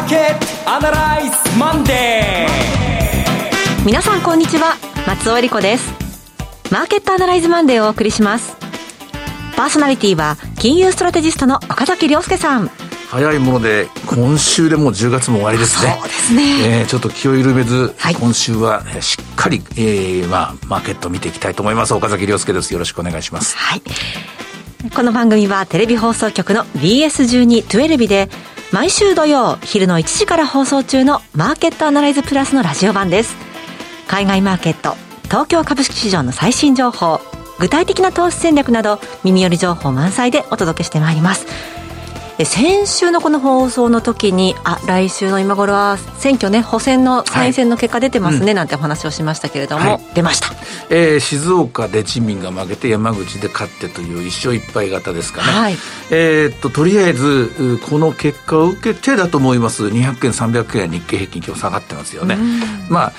ーケットアナライズマンデー皆さんこんにちは。松尾理子です。マーケットアナライズマンデーをお送りします。パーソナリティは金融ストラテジストの岡崎良介さん。早いもので今週でもう10月も終わりですね。そうですね、えー、ちょっと気を緩めず、はい、今週はしっかり、えーまあ、マーケットを見ていきたいと思います。岡崎良介です。よろしくお願いします。はい。この番組はテレビ放送局の BS12-12 で毎週土曜昼の1時から放送中のマーケットアナライズプラスのラジオ版です。海外マーケット東京株式市場の最新情報具体的な投資戦略など耳寄り情報満載でお届けしてまいります。先週のこの放送の時にあ来週の今頃は選挙ね補選の参院選の結果出てますね、はい、なんてお話をしましたけれども、はい、出ました、えー、静岡で自民が負けて山口で勝ってという一勝一敗型ですかね、はい、えー、っととりあえずこの結果を受けてだと思います。200円300円日経平均今日下がってますよね。まあ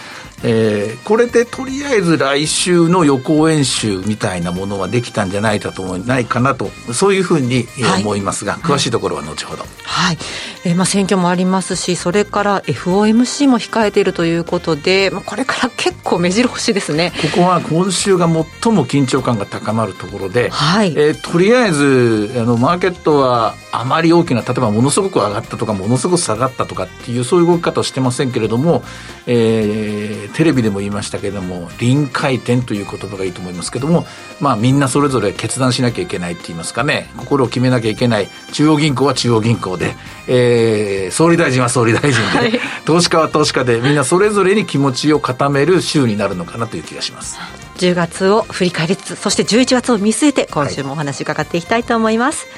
えー、これでとりあえず来週の予行演習みたいなものはできたんじゃないかと思ないかなとそういうふうに思いますが、はい、詳しいところは後ほど。はい、えー、まあ選挙もありますしそれから FOMC も控えているということで、まあ、これから結構目白押しですね。ここは今週が最も緊張感が高まるところで、はい。えー、とりあえずあのマーケットはあまり大きな例えばものすごく上がったとかものすごく下がったとかっていうそういう動き方をしてませんけれども、えー、テレビでも言いましたけれども臨界点という言葉がいいと思いますけども、まあ、みんなそれぞれ決断しなきゃいけないって言いますかね。心を決めなきゃいけない。中央銀行は中央銀行で、えー、総理大臣は総理大臣で、はい、投資家は投資家で。みんなそれぞれに気持ちを固める週になるのかなという気がします。10月を振り返りつつそして11月を見据えて今週もお話伺っていきたいと思います、は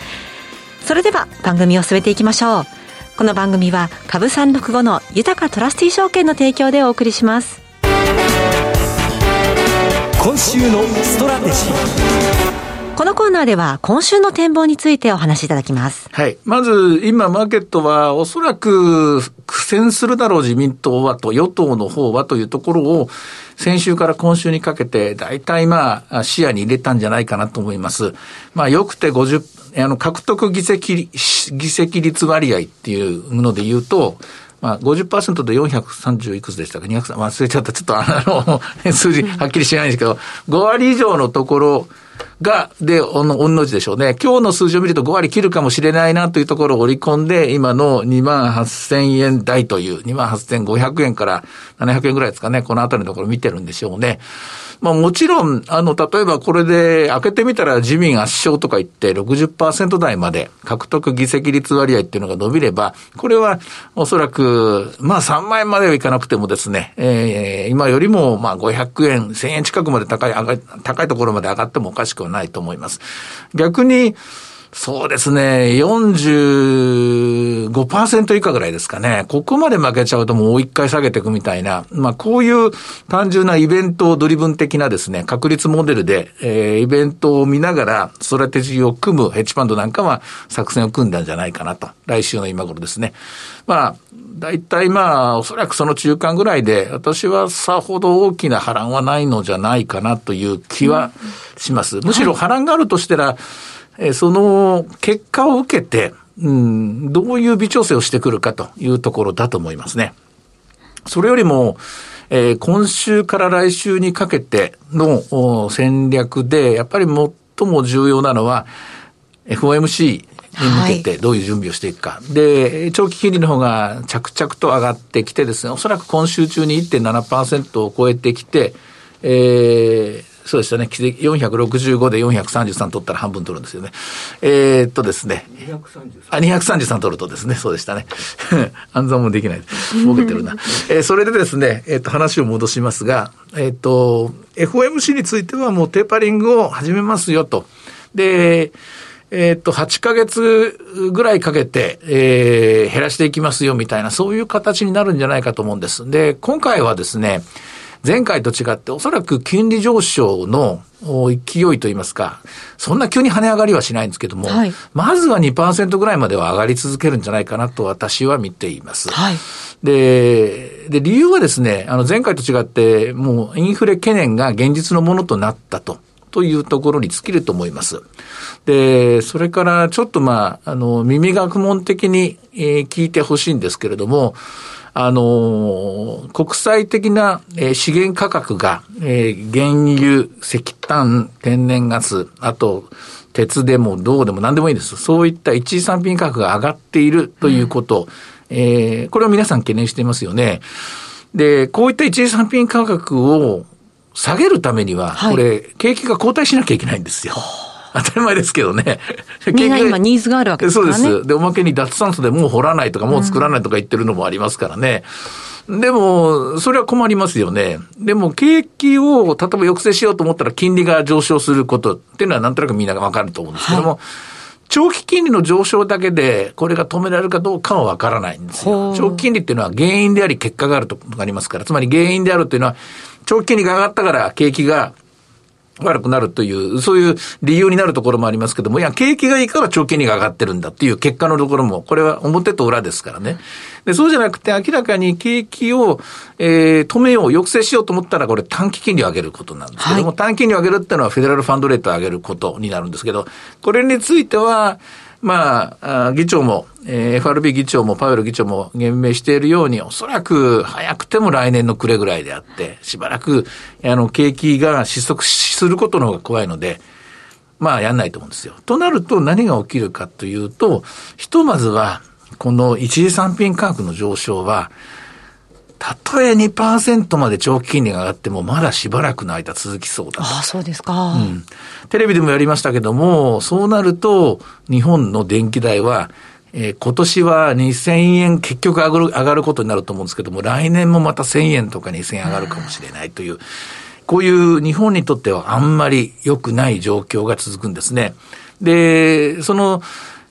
い、それでは番組を進めていきましょう。この番組は株三六五の豊トラスティ証券の提供でお送りします今週のストラテジーこのコーナーでは今週の展望についてお話しいただきます。はい。まず、今、マーケットはおそらく苦戦するだろう自民党はと、与党の方はというところを、先週から今週にかけて、大体まあ、視野に入れたんじゃないかなと思います。まあ、よくて50、あの、獲得議席、議席率割合っていうので言うと、まあ50%で430いくつでしたか、200、忘れちゃった。ちょっとあの、数字はっきりしないんですけど、5割以上のところが、で、おの、おんの字でしょうね。今日の数字を見ると5割切るかもしれないなというところを織り込んで、今の2万8000円台という、2万8500円から700円ぐらいですかね。このあたりのところ見てるんでしょうね。まあもちろん、あの、例えばこれで開けてみたら自民圧勝とか言って60%台まで獲得議席率割合っていうのが伸びれば、これはおそらく、まあ3万円まではいかなくてもですね、えー、今よりもまあ500円、1000円近くまで高い、高いところまで上がってもおかしくはないと思います。逆に、そうですね、45%以下ぐらいですかね。ここまで負けちゃうともう一回下げていくみたいな、まあこういう単純なイベントドリブン的なですね、確率モデルで、えー、イベントを見ながら、ストラテジーを組むヘッジファンドなんかは作戦を組んだんじゃないかなと。来週の今頃ですね。まあ、大体まあ、おそらくその中間ぐらいで、私はさほど大きな波乱はないのじゃないかなという気はします。むしろ波乱があるとしたら、えその結果を受けて、うん、どういう微調整をしてくるかというところだと思いますね。それよりも、えー、今週から来週にかけての戦略で、やっぱり最も重要なのは、FOMC に向けてどういう準備をしていくか。はい、で、長期金利の方が着々と上がってきてですね、おそらく今週中に1.7%を超えてきて、えー、そうでしたね。465で433取ったら半分取るんですよね。えー、っとですね。233。あ、233取るとですね。そうでしたね。暗算もできない。儲けてるな。えー、それでですね、えー、っと、話を戻しますが、えー、っと、FOMC についてはもうテーパリングを始めますよと。で、えっと、8ヶ月ぐらいかけて、えー、減らしていきますよみたいな、そういう形になるんじゃないかと思うんです。で、今回はですね、前回と違っておそらく金利上昇の勢いといいますか、そんな急に跳ね上がりはしないんですけども、はい、まずは2%ぐらいまでは上がり続けるんじゃないかなと私は見ています。はい、で、で、理由はですね、あの前回と違って、もうインフレ懸念が現実のものとなったと。というところに尽きると思います。で、それからちょっとまあ、あの、耳学問的に、えー、聞いてほしいんですけれども、あの、国際的な、えー、資源価格が、えー、原油、石炭、天然ガス、あと、鉄でも銅でも何でもいいです。そういった一時産品価格が上がっているということ、うん、えー、これを皆さん懸念していますよね。で、こういった一時産品価格を下げるためには、これ、景気が後退しなきゃいけないんですよ。当たり前ですけどね。みんな今ニーズがあるわけですね。そうです。で、おまけに脱炭素でもう掘らないとか、もう作らないとか言ってるのもありますからね。うん、でも、それは困りますよね。でも、景気を、例えば抑制しようと思ったら、金利が上昇することっていうのは、なんとなくみんながわかると思うんですけども、はい長期金利の上昇だけで、これが止められるかどうかはわからないんですよ。長期金利っていうのは原因であり結果があるとありますから、つまり原因であるというのは、長期金利が上がったから景気が悪くなるという、そういう理由になるところもありますけども、いや、景気がいいから長期金利が上がってるんだっていう結果のところも、これは表と裏ですからね。で、そうじゃなくて明らかに景気を、えー、止めよう、抑制しようと思ったら、これ短期金利を上げることなんですけども、はい、短期金利を上げるっていうのはフェデラルファンドレートを上げることになるんですけど、これについては、まあ、議長も、えー、FRB 議長もパウエル議長も言明しているように、おそらく早くても来年の暮れぐらいであって、しばらく、あの、景気が失速することの方が怖いので、まあ、やんないと思うんですよ。となると何が起きるかというと、ひとまずは、この一次産品価格の上昇は、たとえ2%まで長期金利が上がっても、まだしばらくの間続きそうだああ、そうですか。うん。テレビでもやりましたけども、そうなると、日本の電気代は、えー、今年は2000円結局上がる、上がることになると思うんですけども、来年もまた1000円とか2000円上がるかもしれないという、こういう日本にとってはあんまり良くない状況が続くんですね。で、その、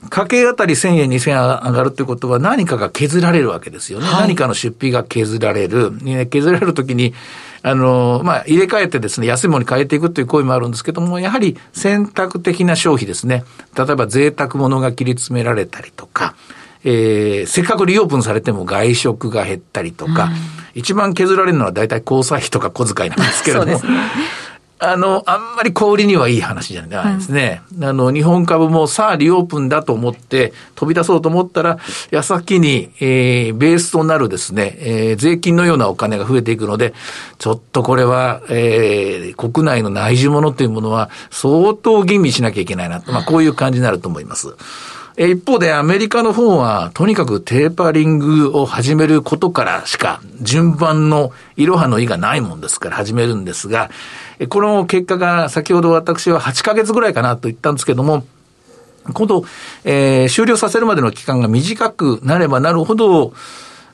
家計あたり1000円、2000円上がるってことは何かが削られるわけですよね。はい、何かの出費が削られる。削られるときに、あの、まあ、入れ替えてですね、安いものに変えていくという行為もあるんですけども、やはり選択的な消費ですね。例えば贅沢物が切り詰められたりとか、えー、せっかくリオープンされても外食が減ったりとか、うん、一番削られるのは大体交際費とか小遣いなんですけれども、ね、あの、あんまり小売りにはいい話じゃないですね。うん、あの、日本株もさあリオープンだと思って飛び出そうと思ったら、矢先に、えー、ベースとなるですね、えー、税金のようなお金が増えていくので、ちょっとこれは、えー、国内の内需物というものは相当吟味しなきゃいけないな。まあ、こういう感じになると思います。一方でアメリカの方は、とにかくテーパリングを始めることからしか、順番のいろはの意がないもんですから始めるんですが、この結果が先ほど私は8ヶ月ぐらいかなと言ったんですけども、今度、えー、終了させるまでの期間が短くなればなるほど、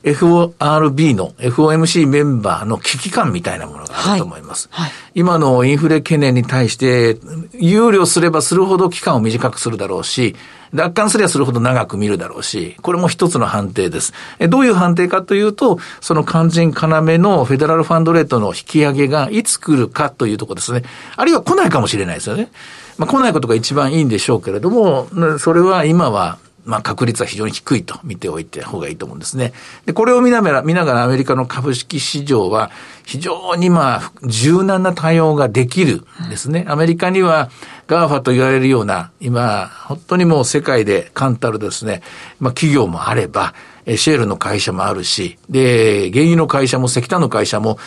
FORB の FOMC メンバーの危機感みたいなものがあると思います。はいはい、今のインフレ懸念に対して、憂慮すればするほど期間を短くするだろうし、楽観すればするほど長く見るだろうし、これも一つの判定です。どういう判定かというと、その肝心要のフェデラルファンドレートの引き上げがいつ来るかというところですね。あるいは来ないかもしれないですよね。まあ来ないことが一番いいんでしょうけれども、それは今はまあ、確率は非常に低いと見ておいた方がいいと思うんですね。で、これを見ながら、見ながらアメリカの株式市場は非常にまあ、柔軟な対応ができるんですね。アメリカには GAFA と言われるような、今、本当にもう世界で簡単ですね、まあ企業もあれば、シェールの会社もあるし、で、原油の会社も石炭の会社も、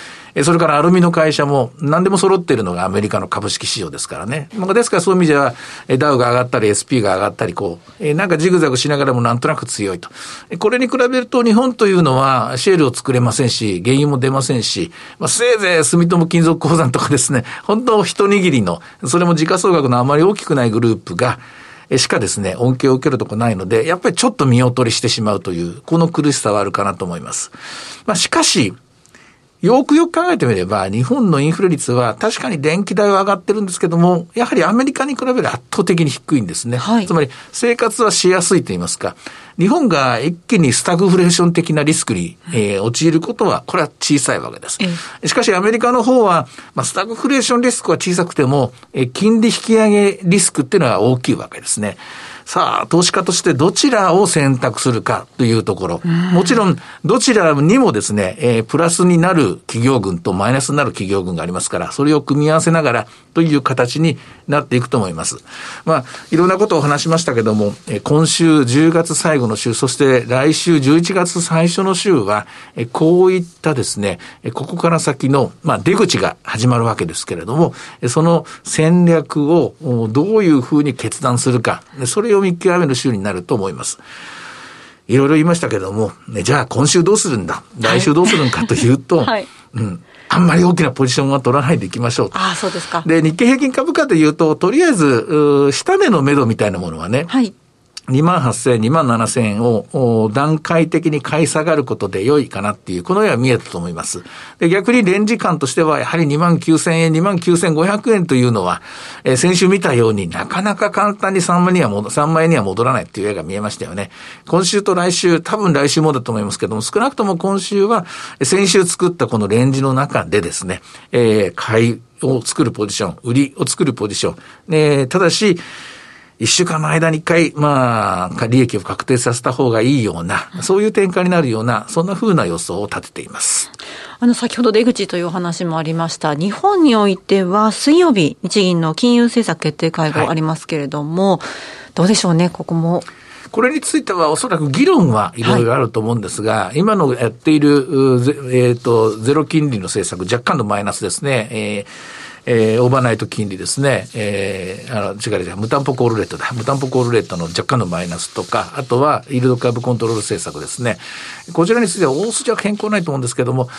それからアルミの会社も何でも揃っているのがアメリカの株式市場ですからね。ですからそういう意味では、ダウが上がったり SP が上がったり、こう、なんかジグザグしながらもなんとなく強いと。これに比べると日本というのはシェールを作れませんし、原油も出ませんし、まあ、せいぜい住友金属鉱山とかですね、本当一握りの、それも時価総額のあまり大きくないグループが、しかですね、恩恵を受けるとこないので、やっぱりちょっと見劣りしてしまうという、この苦しさはあるかなと思います。まあ、しかし、よくよく考えてみれば、日本のインフレ率は確かに電気代は上がってるんですけども、やはりアメリカに比べる圧倒的に低いんですね。はい、つまり、生活はしやすいと言いますか、日本が一気にスタグフレーション的なリスクに、えー、陥ることは、これは小さいわけです。しかし、アメリカの方は、まあ、スタグフレーションリスクは小さくても、えー、金利引き上げリスクっていうのは大きいわけですね。さあ、投資家としてどちらを選択するかというところ。もちろん、どちらにもですね、えー、プラスになる企業群とマイナスになる企業群がありますから、それを組み合わせながらという形になっていくと思います。まあ、いろんなことを話しましたけども、えー、今週10月最後の週、そして来週11月最初の週は、えー、こういったですね、ここから先の、まあ、出口が始まるわけですけれども、その戦略をどういうふうに決断するか、それを見極める週になると思います。いろいろ言いましたけども、ね、じゃあ今週どうするんだ？来週どうするんかというと、はい、うん。あんまり大きなポジションは取らないでいきましょうああ、そうですか。で、日経平均株価でいうと、とりあえず、下値の目処みたいなものはね、はい。2万8000円、2万7000円を段階的に買い下がることで良いかなっていう、この絵は見えたと思います。で、逆にレンジ感としては、やはり2万9000円、2万9500円というのは、えー、先週見たようになかなか簡単に3万には戻、3万円には戻らないっていう絵が見えましたよね。今週と来週、多分来週もだと思いますけども、少なくとも今週は、先週作ったこのレンジの中でですね、えー、買いを作るポジション、売りを作るポジション。えー、ただし、一週間の間に一回、まあ、利益を確定させた方がいいような、そういう展開になるような、そんな風な予想を立てています。あの、先ほど出口というお話もありました。日本においては、水曜日、日銀の金融政策決定会合ありますけれども、はい、どうでしょうね、ここも。これについてはおそらく議論はいろいろあると思うんですが、はい、今のやっている、えっ、ー、と、ゼロ金利の政策、若干のマイナスですね。えーえー、オーバーナイト金利ですね、えー、あの、違う違う、無担保コールレートだ。無担保コールレートの若干のマイナスとか、あとは、イールドカーブコントロール政策ですね。こちらについては大筋は変更ないと思うんですけども、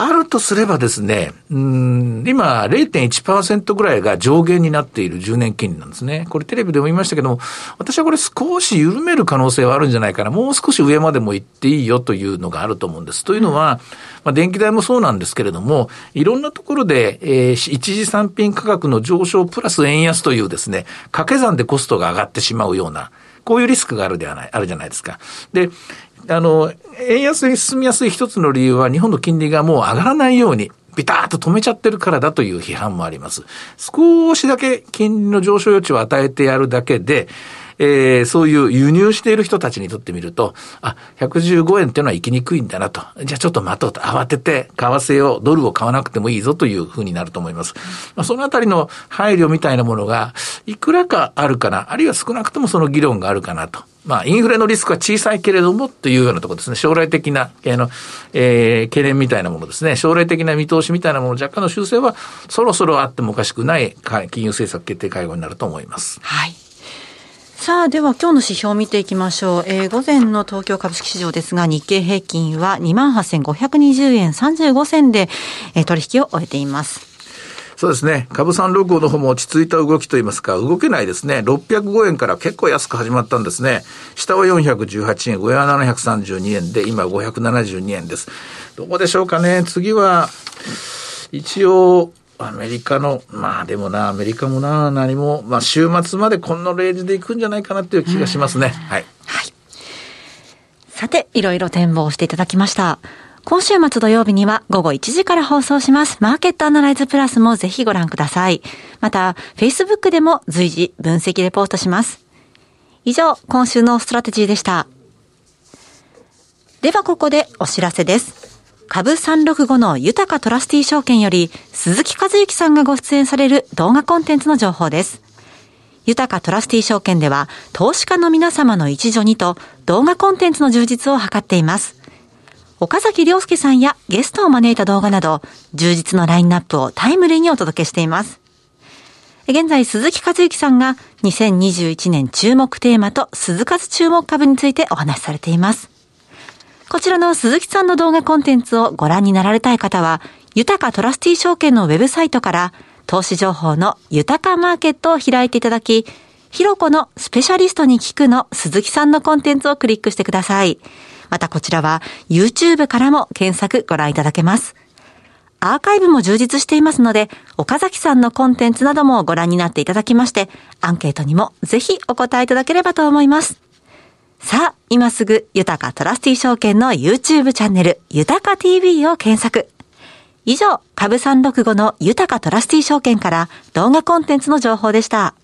あるとすればですね、うん、今0.1%ぐらいが上限になっている10年金利なんですね。これテレビでも言いましたけども、私はこれ少し緩める可能性はあるんじゃないかな。もう少し上までも行っていいよというのがあると思うんです。というのは、まあ、電気代もそうなんですけれども、いろんなところで、えー、一時産品価格の上昇プラス円安というですね、掛け算でコストが上がってしまうような、こういうリスクがあるではない、あるじゃないですか。で、あの、円安に進みやすい一つの理由は日本の金利がもう上がらないように、ビターッと止めちゃってるからだという批判もあります。少しだけ金利の上昇余地を与えてやるだけで、えー、そういう輸入している人たちにとってみると、あ、115円っていうのは行きにくいんだなと。じゃあちょっと待とうと。慌てて、為替を、ドルを買わなくてもいいぞというふうになると思います。まあ、そのあたりの配慮みたいなものが、いくらかあるかな、あるいは少なくともその議論があるかなと。まあ、インフレのリスクは小さいけれどもというようなところですね。将来的な、あの、えー、懸念みたいなものですね。将来的な見通しみたいなもの、若干の修正はそろそろあってもおかしくない金融政策決定会合になると思います。はい。さあ、では今日の指標を見ていきましょう。えー、午前の東京株式市場ですが、日経平均は28,520円35銭で、えー、取引を終えています。そうですね。株三六五の方も落ち着いた動きといいますか、動けないですね。605円から結構安く始まったんですね。下は418円、上は732円で、今572円です。どうでしょうかね。次は、一応、アメリカの、まあでもな、アメリカもな、何も、まあ週末までこのレージでいくんじゃないかなっていう気がしますね。はい。はい。さて、いろいろ展望していただきました。今週末土曜日には午後1時から放送します。マーケットアナライズプラスもぜひご覧ください。また、Facebook でも随時分析レポートします。以上、今週のストラテジーでした。ではここでお知らせです。株365の豊かトラスティ証券より鈴木和之さんがご出演される動画コンテンツの情報です。豊かトラスティ証券では投資家の皆様の一助にと動画コンテンツの充実を図っています。岡崎良介さんやゲストを招いた動画など充実のラインナップをタイムリーにお届けしています。現在、鈴木和之さんが2021年注目テーマと鈴数注目株についてお話しされています。こちらの鈴木さんの動画コンテンツをご覧になられたい方は、豊かトラスティ証券のウェブサイトから投資情報の豊かマーケットを開いていただき、ひろこのスペシャリストに聞くの鈴木さんのコンテンツをクリックしてください。またこちらは YouTube からも検索ご覧いただけます。アーカイブも充実していますので、岡崎さんのコンテンツなどもご覧になっていただきまして、アンケートにもぜひお答えいただければと思います。さあ、今すぐ、豊かトラスティ証券の YouTube チャンネル、豊か TV を検索。以上、株365の豊かトラスティ証券から動画コンテンツの情報でした。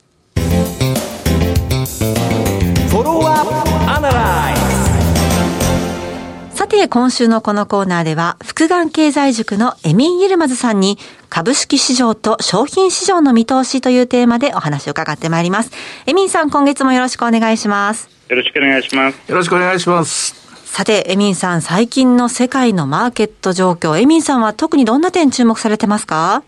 さて、今週のこのコーナーでは、福眼経済塾のエミン・イルマズさんに、株式市場と商品市場の見通しというテーマでお話を伺ってまいります。エミンさん、今月もよろしくお願いします。よろしくお願いします。よろしくお願いします。さて、エミンさん、最近の世界のマーケット状況、エミンさんは特にどんな点注目されてますか？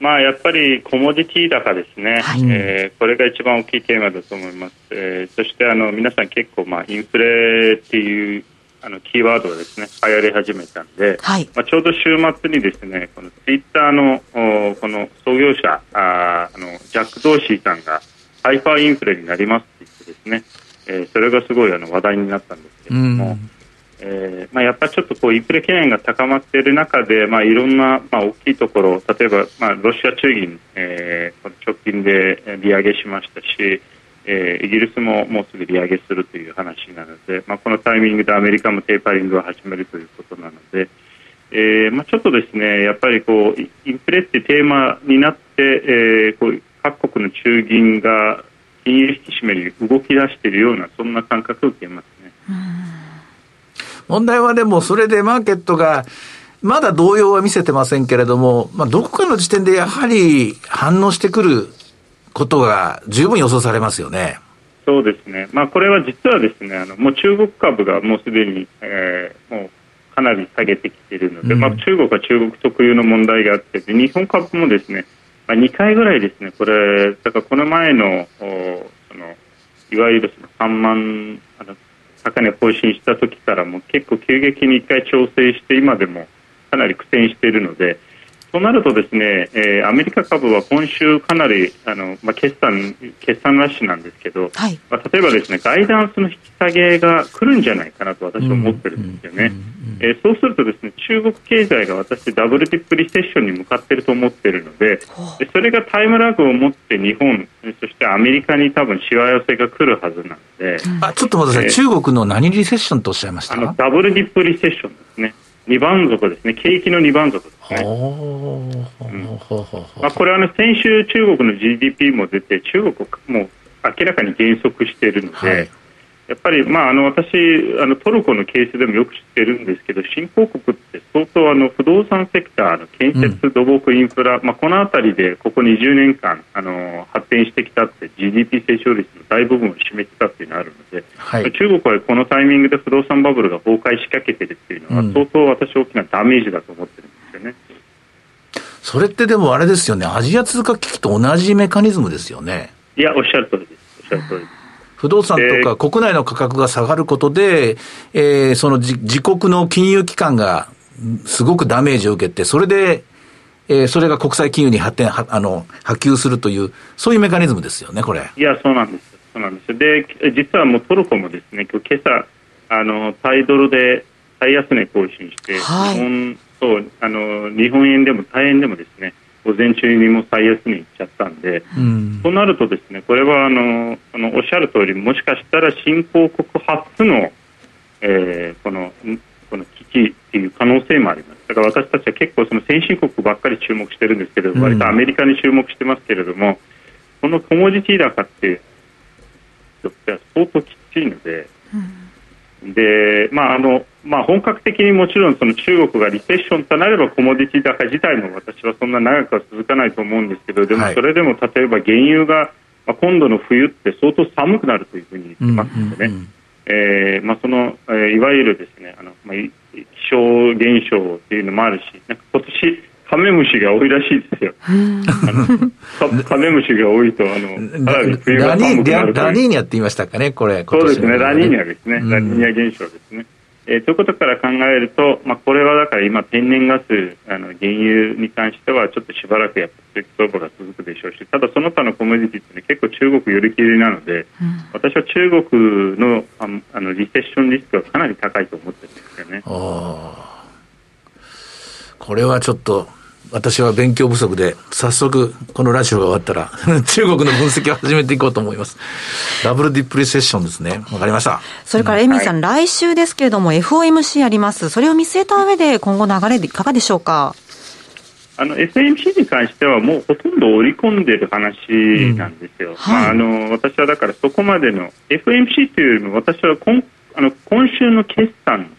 まあ、やっぱりコモディティ高ですね、はい、えー、これが一番大きいテーマだと思います、えー、そしてあの皆さん結構、まあ、インフレっていうあのキーワードがですね流行り始めたんで、はい、まあ、ちょうど週末にですねこのツイッターのこの創業者ああのジャック・ドーシーさんがハイパーインフレになりますって言ってですね、えー、それがすごいあの話題になったんですけれども、うん。えーまあ、やっぱりちょっとこうインフレ懸念が高まっている中で、まあ、いろんな、まあ、大きいところ例えば、まあ、ロシア中銀、えー、直近で利上げしましたし、えー、イギリスももうすぐ利上げするという話なので、まあ、このタイミングでアメリカもテーパリングを始めるということなので、えーまあ、ちょっとですねやっぱりこうインフレってテーマになって、えー、こう各国の中銀が金融引き締めに動き出しているようなそんな感覚を受けますね。問題はでも、それでマーケットが、まだ動揺は見せてませんけれども、まあ、どこかの時点でやはり反応してくることが十分予想されますよね。そうですね、まあ、これは実はですねあのもう中国株がもうすでに、えー、もうかなり下げてきているので、うん、まあ、中国は中国特有の問題があってで日本株もですね、まあ、2回ぐらいですね。これだからこの前のそのいわゆるその3万あの高値更新した時からも結構急激に1回調整して今でもかなり苦戦しているのでとなるとですね、えー、アメリカ株は今週かなりあの、まあ、決算決算ラッシュなんですけど、はい、まあ、例えばですねガイダンスの引き下げが来るんじゃないかなと私は思ってるんですよね、えー、そうするとですね中国経済が私ダブルディップリセッションに向かっていると思っているのででそれがタイムラグを持って日本そしてアメリカに多分しわ寄せが来るはずなので、あちょっと待ってください、えー、中国の何リセッションとおっしゃいました？あのダブルディップリセッションですね2番底ですね、景気の2番底ですね。まあ、これは、ね、先週、中国の GDP も出て、中国も明らかに減速しているので、はいやっぱり、まあ、あの私あのトルコのケースでもよく知ってるんですけど新興国って相当あの不動産セクターの建設、土木、インフラ、まあ、この辺りでここ20年間あの発展してきたって GDP 成長率の大部分を占めてたっていうのがあるので、はい、中国はこのタイミングで不動産バブルが崩壊しかけてるっていうのは、相当私大きなダメージだと思ってるんですよね。それってでもあれですよね、アジア通貨危機と同じメカニズムですよね。いや、おっしゃる通りです。おっしゃる通りです。不動産とか国内の価格が下がることで、えー、その自国の金融機関がすごくダメージを受けて、それで、えー、それが国際金融に発展、はあの、波及するという、そういうメカニズムですよね、これ。いや、そうなんです。そうなんです。で、実はもうトルコもですね、今朝、あの、タイドルで最安値更新して、はい、日本、そう、あの、日本円でもタイ円でもですね、午前中にも最安値いっちゃったんで、うん、となるとですねこれはあのあのおっしゃる通りもしかしたら新興国初の、えー、このこの危機っていう可能性もあります。だから私たちは結構その先進国ばっかり注目してるんですけど、うん、割とアメリカに注目してますけれどもこのコモディティ高って相当きついので。うん。で、まああのまあ、本格的にもちろんその中国がリセッションとなればコモディティ高自体も私はそんな長くは続かないと思うんですけどでもそれでも例えば原油が、まあ、今度の冬って相当寒くなるというふうに言ってますのでね、えまあ、その、えー、いわゆるですねあの、まあ、気象現象っていうのもあるしなんか今年カメムシが多いらしいですよ。カメムシが多いと、あの、かなり冬が寒くなるラニーニャって言いましたかね、これ。そうですね、ラニーニャですね。ラニーニャ現象ですね。えー、ということから考えると、まあ、これはだから今、天然ガス、あの原油に関してはちょっとしばらくやっぱり相場が続くでしょうし、ただその他のコモディティって、ね、結構中国寄り切りなので、うん、私は中国のああのリセッションリスクはかなり高いと思ってるんですよね。これはちょっと私は勉強不足で、早速、このラジオが終わったら、中国の分析を始めていこうと思います。ダブルディプリセッションですね。わかりました。それから、エミーさん、はい、来週ですけれども、FOMC あります。それを見据えた上で、今後流れでいかがでしょうか？あの FMC に関してはもうほとんど織り込んでる話なんですよ、うん。はい、まあ、あの私はだからそこまでの FMC というよりも私は今あの今週の決算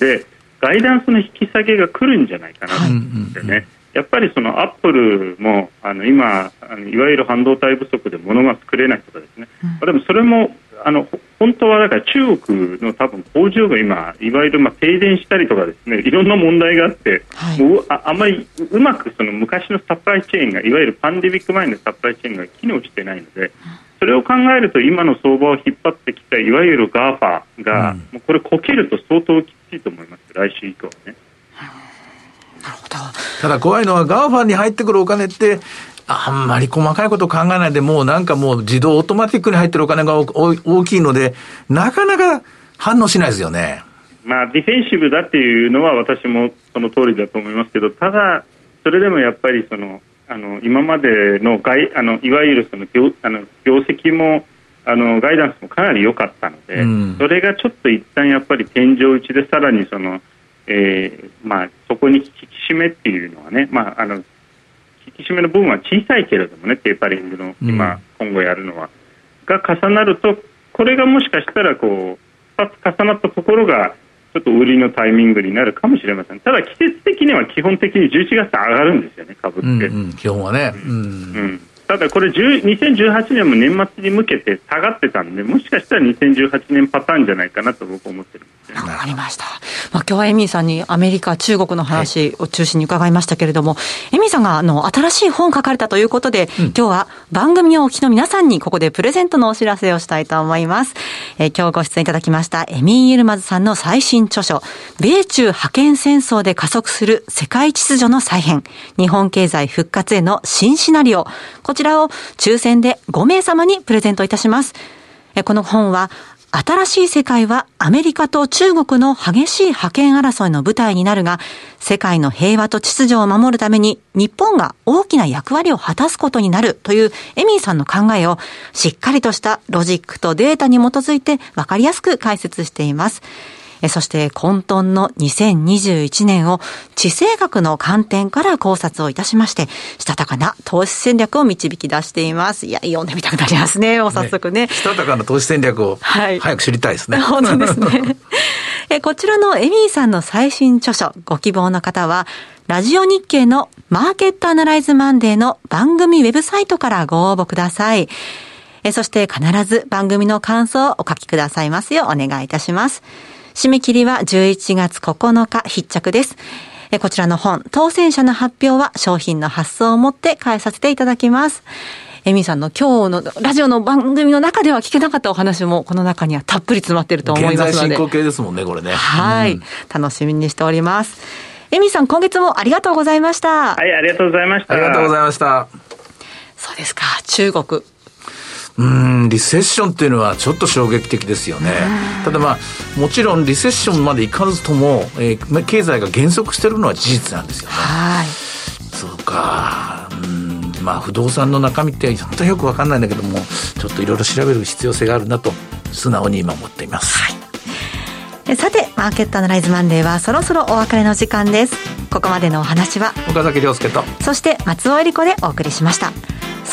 で、ガイダンスの引き下げが来るんじゃないかなと思ってね、はい、やっぱりそのアップルもあの今あのいわゆる半導体不足で物が作れないとかですね、うん、でもそれもあの本当はだから中国の多分工場が今いわゆるまあ停電したりとかですねいろんな問題があって、はい、もうああんまりうまくその昔のサプライチェーンがいわゆるパンデミック前のサプライチェーンが機能してないので。それを考えると今の相場を引っ張ってきたいわゆる GAFA が、うん、もうこれこけると相当きついと思います。来週以降ね。なるほど。ただ怖いのは GAFA に入ってくるお金ってあんまり細かいこと考えないで、もうなんかもう自動オートマティックに入ってるお金が大きいので、なかなか反応しないですよね。まあ、ディフェンシブだっていうのは私もその通りだと思いますけど、ただ、それでもやっぱりその、あの今までの外あのいわゆるその業あの業績もあのガイダンスもかなり良かったので、うん、それがちょっと一旦やっぱり天井打ちでさらにその、えーまあ、そこに引き締めっていうのはね、まあ、あの引き締めの部分は小さいけれどもねテーパリングの今、うん、今後やるのはが重なるとこれがもしかしたらこう2つ重なったところがちょっと売りのタイミングになるかもしれません。ただ季節的には基本的に11月上がるんですよね株って、うんうん、基本はね、うん、うんただこれ2018年も年末に向けて下がってたんでもしかしたら2018年パターンじゃないかなと僕は思ってるわかりました。まあ、今日はエミーさんにアメリカ、中国の話を中心に伺いましたけれども、はい、エミーさんがあの新しい本を書かれたということで、うん、今日は番組をお聞きの皆さんにここでプレゼントのお知らせをしたいと思います。えー、今日ご出演いただきましたエミー・ユルマズさんの最新著書、米中覇権戦争で加速する世界秩序の再編、日本経済復活への新シナリオ、こちらを抽選で5名様にプレゼントいたします。この本は新しい世界はアメリカと中国の激しい覇権争いの舞台になるが、世界の平和と秩序を守るために日本が大きな役割を果たすことになるというエミーさんの考えをしっかりとしたロジックとデータに基づいて分かりやすく解説しています。そして混沌の2021年を地政学の観点から考察をいたしまして、したたかな投資戦略を導き出しています。いや、読んでみたくなりますね、もう早速ね。したたかな投資戦略を、はい、早く知りたいですね。本当ですね。えこちらのエミーさんの最新著書、ご希望の方は、ラジオ日経のマーケットアナライズマンデーの番組ウェブサイトからご応募ください。えそして必ず番組の感想をお書きくださいますようお願いいたします。締め切りは11月9日必着です。こちらの本、当選者の発表は商品の発送をもって返させていただきます。エミさんの今日のラジオの番組の中では聞けなかったお話もこの中にはたっぷり詰まっていると思いますので。現在進行形ですもんね、これね。はい、うん、楽しみにしております。エミさん、今月もありがとうございました。はい、ありがとうございました。ありがとうございました。そうですか、中国。うん、リセッションっていうのはちょっと衝撃的ですよね。ただまあ、もちろんリセッションまでいかずとも、えー、経済が減速してるのは事実なんですよね。はい。そうか。うん、まあ不動産の中身って本当よくわかんないんだけども、ちょっといろいろ調べる必要性があるなと、素直に今思っています。はい。さて、マーケットアナライズマンデーはそろそろお別れの時間です。ここまでのお話は、岡崎亮介と、そして松尾恵理子でお送りしました。